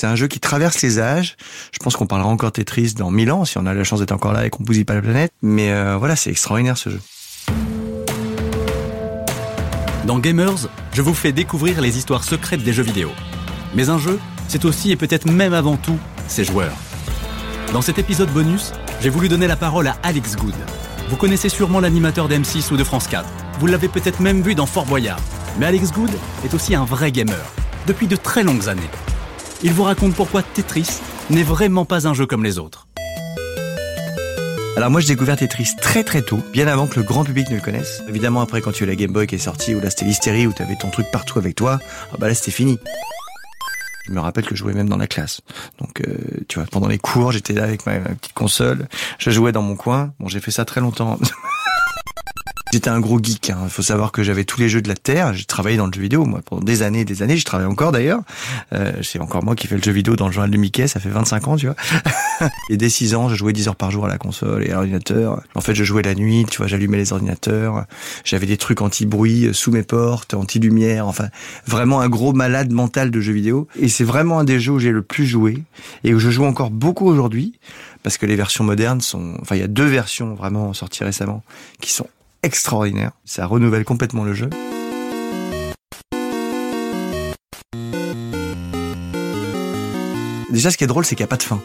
C'est un jeu qui traverse les âges. Je pense qu'on parlera encore Tetris dans mille ans si on a la chance d'être encore là et qu'on bousille pas la planète. Mais euh, voilà, c'est extraordinaire ce jeu. Dans Gamers, je vous fais découvrir les histoires secrètes des jeux vidéo. Mais un jeu, c'est aussi et peut-être même avant tout ses joueurs. Dans cet épisode bonus, j'ai voulu donner la parole à Alex Good. Vous connaissez sûrement l'animateur d'M6 ou de France 4. Vous l'avez peut-être même vu dans Fort Boyard. Mais Alex Good est aussi un vrai gamer, depuis de très longues années. Il vous raconte pourquoi Tetris n'est vraiment pas un jeu comme les autres. Alors moi j'ai découvert Tetris très très tôt, bien avant que le grand public ne le connaisse. Évidemment après quand tu as la Game Boy qui est sortie, ou là c'était l'hystérie, où tu avais ton truc partout avec toi, ah bah là c'était fini. Je me rappelle que je jouais même dans la classe. Donc, euh, tu vois, pendant les cours, j'étais là avec ma, ma, petite console. Je jouais dans mon coin. Bon, j'ai fait ça très longtemps. J'étais un gros geek. Il hein. faut savoir que j'avais tous les jeux de la terre. J'ai travaillé dans le jeu vidéo moi pendant des années, et des années. Je travaille encore d'ailleurs. Euh, c'est encore moi qui fais le jeu vidéo dans le journal de Mickey. Ça fait 25 ans, tu vois. et dès 6 ans, je jouais 10 heures par jour à la console et à l'ordinateur. En fait, je jouais la nuit. Tu vois, j'allumais les ordinateurs. J'avais des trucs anti-bruit sous mes portes, anti-lumière. Enfin, vraiment un gros malade mental de jeux vidéo. Et c'est vraiment un des jeux où j'ai le plus joué et où je joue encore beaucoup aujourd'hui parce que les versions modernes sont. Enfin, il y a deux versions vraiment sorties récemment qui sont extraordinaire. Ça renouvelle complètement le jeu. Déjà, ce qui est drôle, c'est qu'il n'y a pas de fin.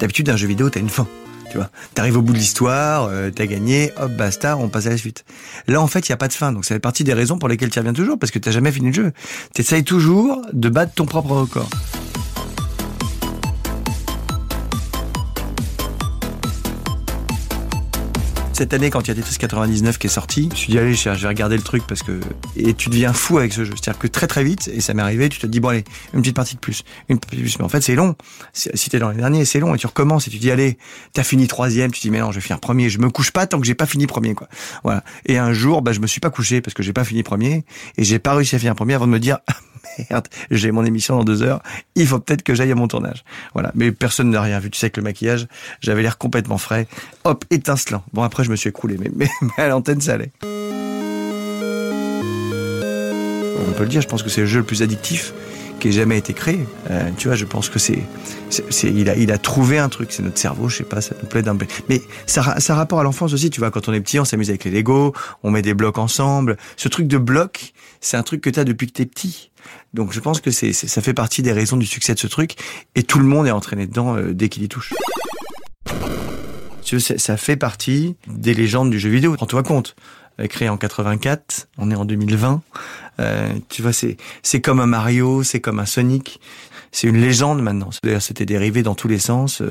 D'habitude, un jeu vidéo, t'as une fin. Tu vois, t'arrives au bout de l'histoire, euh, t'as gagné, hop, basta, on passe à la suite. Là, en fait, il y a pas de fin, donc ça fait partie des raisons pour lesquelles tu reviens toujours, parce que t'as jamais fini le jeu. T'essayes toujours de battre ton propre record. Cette année, quand il y a Tetris 99 qui est sorti, je me suis dit, allez, je vais regarder le truc parce que. Et tu deviens fou avec ce jeu. C'est-à-dire que très très vite, et ça m'est arrivé, tu te dis, bon, allez, une petite partie de plus, une petite plus. Mais en fait, c'est long. Si t'es dans les derniers, c'est long. Et tu recommences et tu dis, allez, t'as fini troisième, tu dis, mais non, je vais finir premier. Je me couche pas tant que j'ai pas fini premier, quoi. Voilà. Et un jour, bah, je me suis pas couché parce que j'ai pas fini premier et j'ai pas réussi à finir premier avant de me dire, merde, j'ai mon émission dans deux heures, il faut peut-être que j'aille à mon tournage. Voilà. Mais personne n'a rien vu. Tu sais que le maquillage, j'avais l'air complètement frais. Hop, étincelant. Bon, après, je me suis écroulé, mais, mais, mais à l'antenne, ça allait. On peut le dire, je pense que c'est le jeu le plus addictif qui ait jamais été créé. Euh, tu vois, je pense que c'est, il a, il a trouvé un truc. C'est notre cerveau, je sais pas, ça nous plaît d'un Mais ça, ça rapport à l'enfance aussi. Tu vois, quand on est petit, on s'amuse avec les Lego, on met des blocs ensemble. Ce truc de bloc, c'est un truc que tu as depuis que t'es petit. Donc, je pense que c'est, ça fait partie des raisons du succès de ce truc. Et tout le monde est entraîné dedans euh, dès qu'il y touche. Tu ça fait partie des légendes du jeu vidéo. Rends-toi compte créé en 84, on est en 2020. Euh, tu vois, c'est c'est comme un Mario, c'est comme un Sonic. C'est une légende maintenant. D'ailleurs, c'était dérivé dans tous les sens. Euh,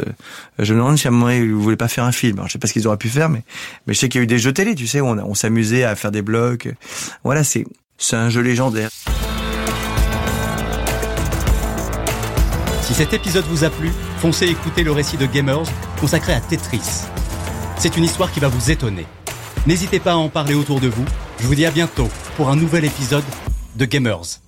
je me demande si à un moment ils voulaient pas faire un film. Alors, je sais pas ce qu'ils auraient pu faire, mais mais je sais qu'il y a eu des jeux télé, tu sais, où on, on s'amusait à faire des blocs. Voilà, c'est c'est un jeu légendaire. Si cet épisode vous a plu, foncez écouter le récit de Gamers consacré à Tetris. C'est une histoire qui va vous étonner. N'hésitez pas à en parler autour de vous. Je vous dis à bientôt pour un nouvel épisode de Gamers.